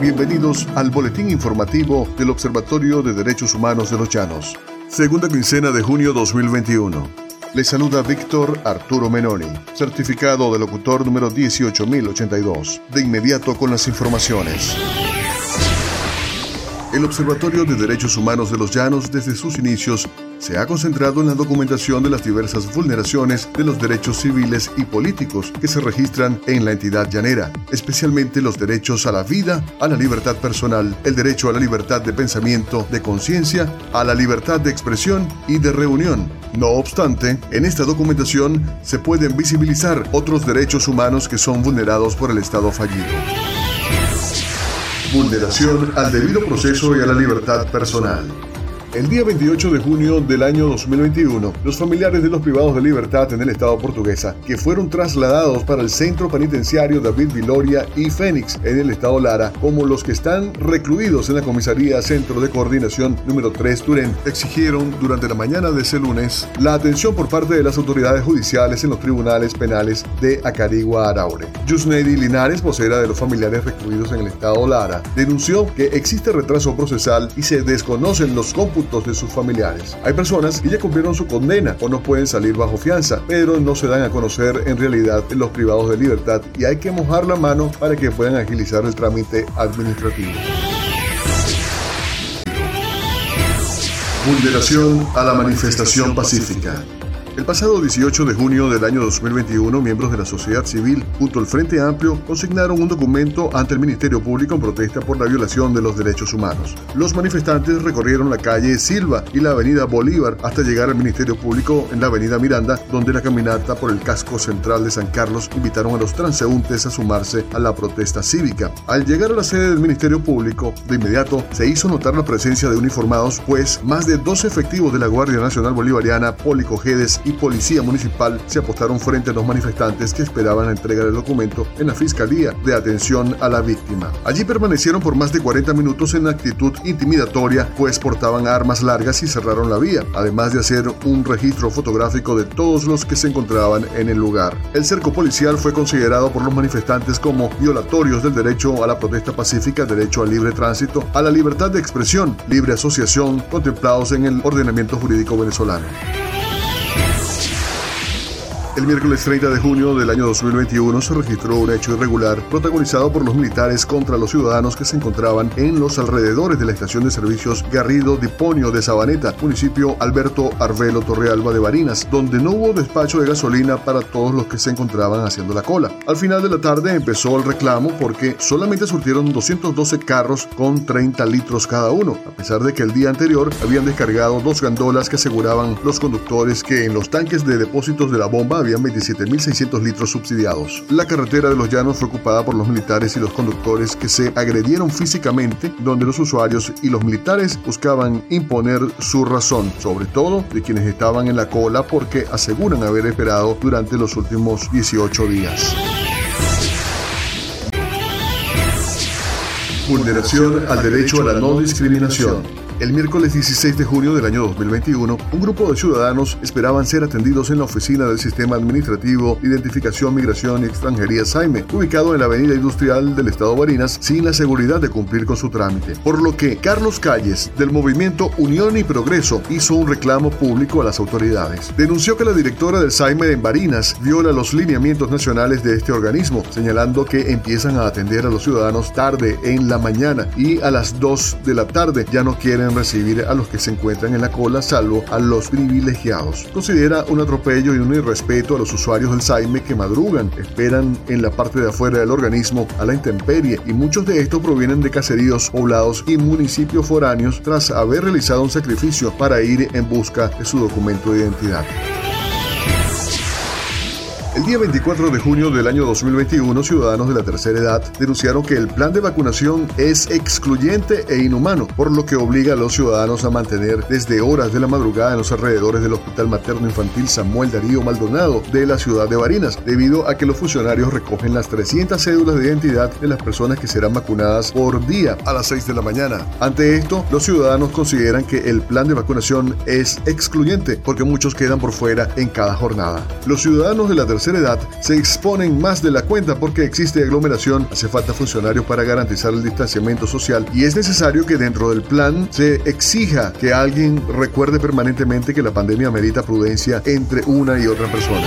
Bienvenidos al boletín informativo del Observatorio de Derechos Humanos de los Llanos. Segunda quincena de junio 2021. Le saluda Víctor Arturo Menoni, certificado de locutor número 18082. De inmediato con las informaciones. El Observatorio de Derechos Humanos de los Llanos desde sus inicios se ha concentrado en la documentación de las diversas vulneraciones de los derechos civiles y políticos que se registran en la entidad llanera, especialmente los derechos a la vida, a la libertad personal, el derecho a la libertad de pensamiento, de conciencia, a la libertad de expresión y de reunión. No obstante, en esta documentación se pueden visibilizar otros derechos humanos que son vulnerados por el Estado fallido. Vulneración al debido proceso y a la libertad personal. El día 28 de junio del año 2021, los familiares de los privados de libertad en el estado portuguesa, que fueron trasladados para el centro penitenciario David Viloria y Fénix en el estado Lara, como los que están recluidos en la comisaría Centro de Coordinación número 3 Turén, exigieron durante la mañana de ese lunes la atención por parte de las autoridades judiciales en los tribunales penales de Acarigua Araure. Yusnedi Linares, vocera de los familiares recluidos en el estado Lara, denunció que existe retraso procesal y se desconocen los cómputos de sus familiares. Hay personas que ya cumplieron su condena o no pueden salir bajo fianza, pero no se dan a conocer en realidad los privados de libertad y hay que mojar la mano para que puedan agilizar el trámite administrativo. Vulneración a la manifestación pacífica. El pasado 18 de junio del año 2021, miembros de la sociedad civil junto al Frente Amplio consignaron un documento ante el Ministerio Público en protesta por la violación de los derechos humanos. Los manifestantes recorrieron la calle Silva y la avenida Bolívar hasta llegar al Ministerio Público en la avenida Miranda, donde la caminata por el casco central de San Carlos invitaron a los transeúntes a sumarse a la protesta cívica. Al llegar a la sede del Ministerio Público, de inmediato se hizo notar la presencia de uniformados, pues más de dos efectivos de la Guardia Nacional Bolivariana, Policogedes y Policía Municipal se apostaron frente a los manifestantes que esperaban entregar el documento en la Fiscalía de Atención a la Víctima. Allí permanecieron por más de 40 minutos en actitud intimidatoria, pues portaban armas largas y cerraron la vía, además de hacer un registro fotográfico de todos los que se encontraban en el lugar. El cerco policial fue considerado por los manifestantes como violatorios del derecho a la protesta pacífica, derecho al libre tránsito, a la libertad de expresión, libre asociación, contemplados en el ordenamiento jurídico venezolano. El miércoles 30 de junio del año 2021 se registró un hecho irregular protagonizado por los militares contra los ciudadanos que se encontraban en los alrededores de la estación de servicios Garrido Diponio de Sabaneta, municipio Alberto Arvelo Torrealba de Barinas, donde no hubo despacho de gasolina para todos los que se encontraban haciendo la cola. Al final de la tarde empezó el reclamo porque solamente surtieron 212 carros con 30 litros cada uno, a pesar de que el día anterior habían descargado dos gandolas que aseguraban los conductores que en los tanques de depósitos de la bomba habían 27.600 litros subsidiados. La carretera de los llanos fue ocupada por los militares y los conductores que se agredieron físicamente, donde los usuarios y los militares buscaban imponer su razón, sobre todo de quienes estaban en la cola porque aseguran haber esperado durante los últimos 18 días. Vulneración al derecho a la no discriminación. El miércoles 16 de junio del año 2021, un grupo de ciudadanos esperaban ser atendidos en la oficina del Sistema Administrativo de Identificación, Migración y Extranjería SAIME, ubicado en la Avenida Industrial del Estado Barinas, sin la seguridad de cumplir con su trámite. Por lo que Carlos Calles, del movimiento Unión y Progreso, hizo un reclamo público a las autoridades. Denunció que la directora del SAIME en Barinas viola los lineamientos nacionales de este organismo, señalando que empiezan a atender a los ciudadanos tarde en la mañana y a las 2 de la tarde ya no quieren recibir a los que se encuentran en la cola, salvo a los privilegiados. Considera un atropello y un irrespeto a los usuarios del Saime que madrugan, esperan en la parte de afuera del organismo a la intemperie y muchos de estos provienen de caseríos poblados y municipios foráneos tras haber realizado un sacrificio para ir en busca de su documento de identidad. El día 24 de junio del año 2021, ciudadanos de la tercera edad denunciaron que el plan de vacunación es excluyente e inhumano, por lo que obliga a los ciudadanos a mantener desde horas de la madrugada en los alrededores del Hospital Materno Infantil Samuel Darío Maldonado de la ciudad de Barinas, debido a que los funcionarios recogen las 300 cédulas de identidad de las personas que serán vacunadas por día a las 6 de la mañana. Ante esto, los ciudadanos consideran que el plan de vacunación es excluyente porque muchos quedan por fuera en cada jornada. Los ciudadanos de la tercera tercera edad se exponen más de la cuenta porque existe aglomeración, hace falta funcionarios para garantizar el distanciamiento social y es necesario que dentro del plan se exija que alguien recuerde permanentemente que la pandemia merita prudencia entre una y otra persona.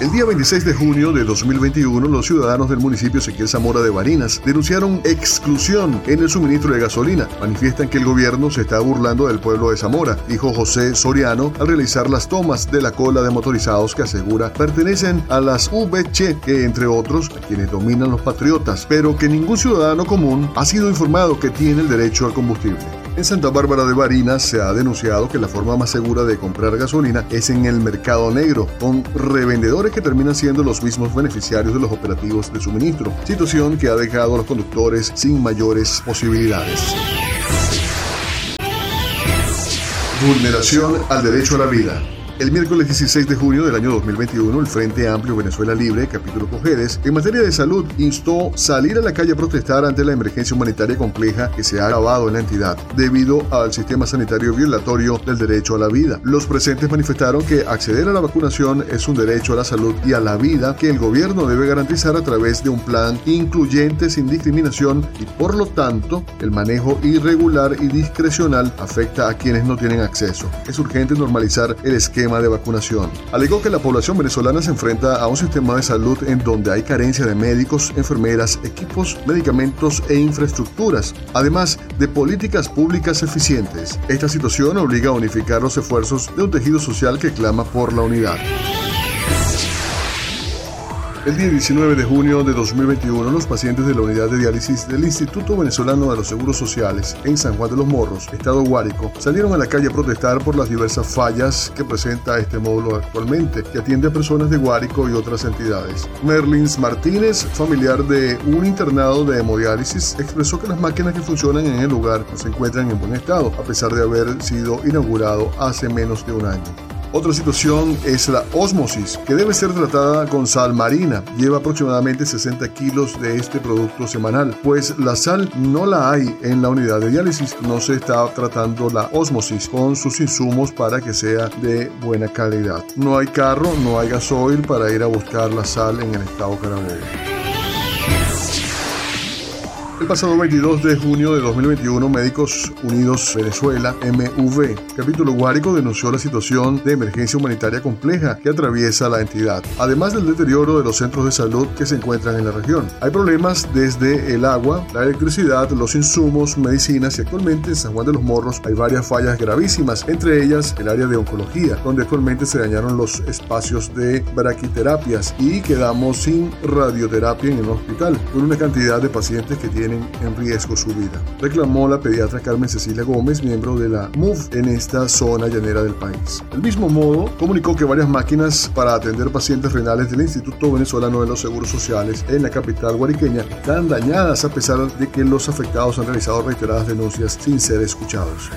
El día 26 de junio de 2021, los ciudadanos del municipio Ezequiel Zamora de Barinas denunciaron exclusión en el suministro de gasolina. Manifiestan que el gobierno se está burlando del pueblo de Zamora, dijo José Soriano al realizar las tomas de la cola de motorizados que asegura pertenecen a las VC, que entre otros a quienes dominan los patriotas, pero que ningún ciudadano común ha sido informado que tiene el derecho al combustible. En Santa Bárbara de Barinas se ha denunciado que la forma más segura de comprar gasolina es en el mercado negro, con revendedores que terminan siendo los mismos beneficiarios de los operativos de suministro, situación que ha dejado a los conductores sin mayores posibilidades. Vulneración al derecho a la vida. El miércoles 16 de junio del año 2021, el Frente Amplio Venezuela Libre, capítulo Cojedes, en materia de salud, instó salir a la calle a protestar ante la emergencia humanitaria compleja que se ha agravado en la entidad debido al sistema sanitario violatorio del derecho a la vida. Los presentes manifestaron que acceder a la vacunación es un derecho a la salud y a la vida que el gobierno debe garantizar a través de un plan incluyente sin discriminación y por lo tanto el manejo irregular y discrecional afecta a quienes no tienen acceso. Es urgente normalizar el esquema de vacunación. Alegó que la población venezolana se enfrenta a un sistema de salud en donde hay carencia de médicos, enfermeras, equipos, medicamentos e infraestructuras, además de políticas públicas eficientes. Esta situación obliga a unificar los esfuerzos de un tejido social que clama por la unidad. El día 19 de junio de 2021, los pacientes de la unidad de diálisis del Instituto Venezolano de los Seguros Sociales en San Juan de los Morros, Estado Guárico, salieron a la calle a protestar por las diversas fallas que presenta este módulo actualmente, que atiende a personas de Guárico y otras entidades. Merlins Martínez, familiar de un internado de hemodiálisis, expresó que las máquinas que funcionan en el lugar no se encuentran en buen estado, a pesar de haber sido inaugurado hace menos de un año. Otra situación es la osmosis, que debe ser tratada con sal marina. Lleva aproximadamente 60 kilos de este producto semanal, pues la sal no la hay en la unidad de diálisis. No se está tratando la osmosis con sus insumos para que sea de buena calidad. No hay carro, no hay gasoil para ir a buscar la sal en el estado Carabobo. El pasado 22 de junio de 2021, Médicos Unidos Venezuela, MV, capítulo Guárico, denunció la situación de emergencia humanitaria compleja que atraviesa la entidad, además del deterioro de los centros de salud que se encuentran en la región. Hay problemas desde el agua, la electricidad, los insumos, medicinas y actualmente en San Juan de los Morros hay varias fallas gravísimas, entre ellas el área de oncología, donde actualmente se dañaron los espacios de braquiterapias y quedamos sin radioterapia en el hospital, con una cantidad de pacientes que tienen en riesgo su vida. Reclamó la pediatra Carmen Cecilia Gómez, miembro de la MUF en esta zona llanera del país. Del mismo modo, comunicó que varias máquinas para atender pacientes renales del Instituto Venezolano de los Seguros Sociales en la capital guariqueña están dañadas a pesar de que los afectados han realizado reiteradas denuncias sin ser escuchados.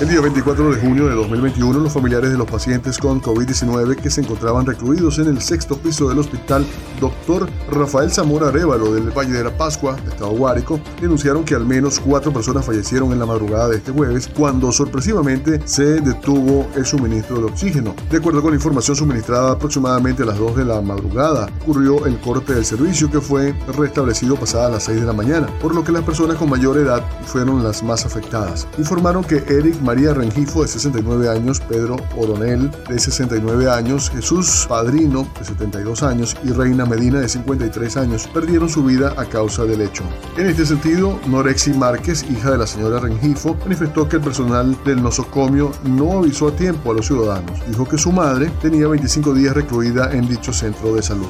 El día 24 de junio de 2021, los familiares de los pacientes con COVID-19 que se encontraban recluidos en el sexto piso del hospital Dr. Rafael Zamora Arevalo del Valle de la Pascua, Estado Guárico, denunciaron que al menos cuatro personas fallecieron en la madrugada de este jueves cuando sorpresivamente se detuvo el suministro de oxígeno. De acuerdo con la información suministrada aproximadamente a las 2 de la madrugada, ocurrió el corte del servicio que fue restablecido pasada las 6 de la mañana, por lo que las personas con mayor edad fueron las más afectadas. Informaron que Eric María Rengifo, de 69 años, Pedro O'Donnell, de 69 años, Jesús Padrino, de 72 años, y Reina Medina, de 53 años, perdieron su vida a causa del hecho. En este sentido, Norexi Márquez, hija de la señora Rengifo, manifestó que el personal del nosocomio no avisó a tiempo a los ciudadanos. Dijo que su madre tenía 25 días recluida en dicho centro de salud.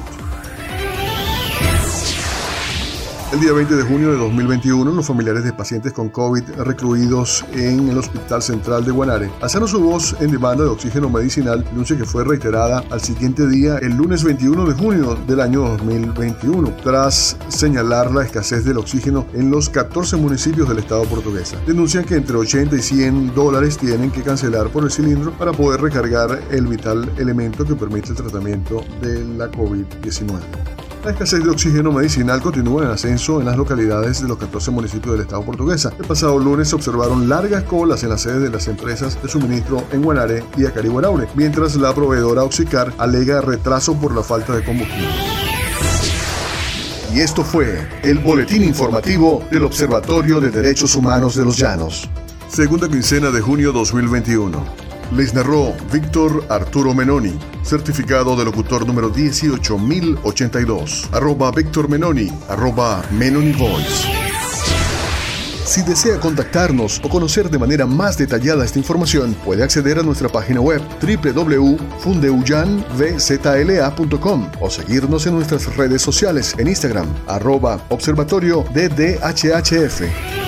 El día 20 de junio de 2021, los familiares de pacientes con COVID recluidos en el Hospital Central de Guanare alzaron su voz en demanda de oxígeno medicinal, denuncia que fue reiterada al siguiente día, el lunes 21 de junio del año 2021, tras señalar la escasez del oxígeno en los 14 municipios del estado portuguesa. Denuncian que entre 80 y 100 dólares tienen que cancelar por el cilindro para poder recargar el vital elemento que permite el tratamiento de la COVID-19. La escasez de oxígeno medicinal continúa en ascenso en las localidades de los 14 municipios del estado portuguesa. El pasado lunes se observaron largas colas en las sedes de las empresas de suministro en Guanare y Acarihuaraure, mientras la proveedora Oxicar alega retraso por la falta de combustible. Y esto fue el boletín informativo del Observatorio de Derechos Humanos de los Llanos. Segunda quincena de junio 2021. Les narró Víctor Arturo Menoni, certificado de locutor número 18082, arroba Víctor Menoni, arroba Menoni Voice. Si desea contactarnos o conocer de manera más detallada esta información, puede acceder a nuestra página web www.fundeuyanvzla.com o seguirnos en nuestras redes sociales en Instagram, arroba observatorio DDHHF.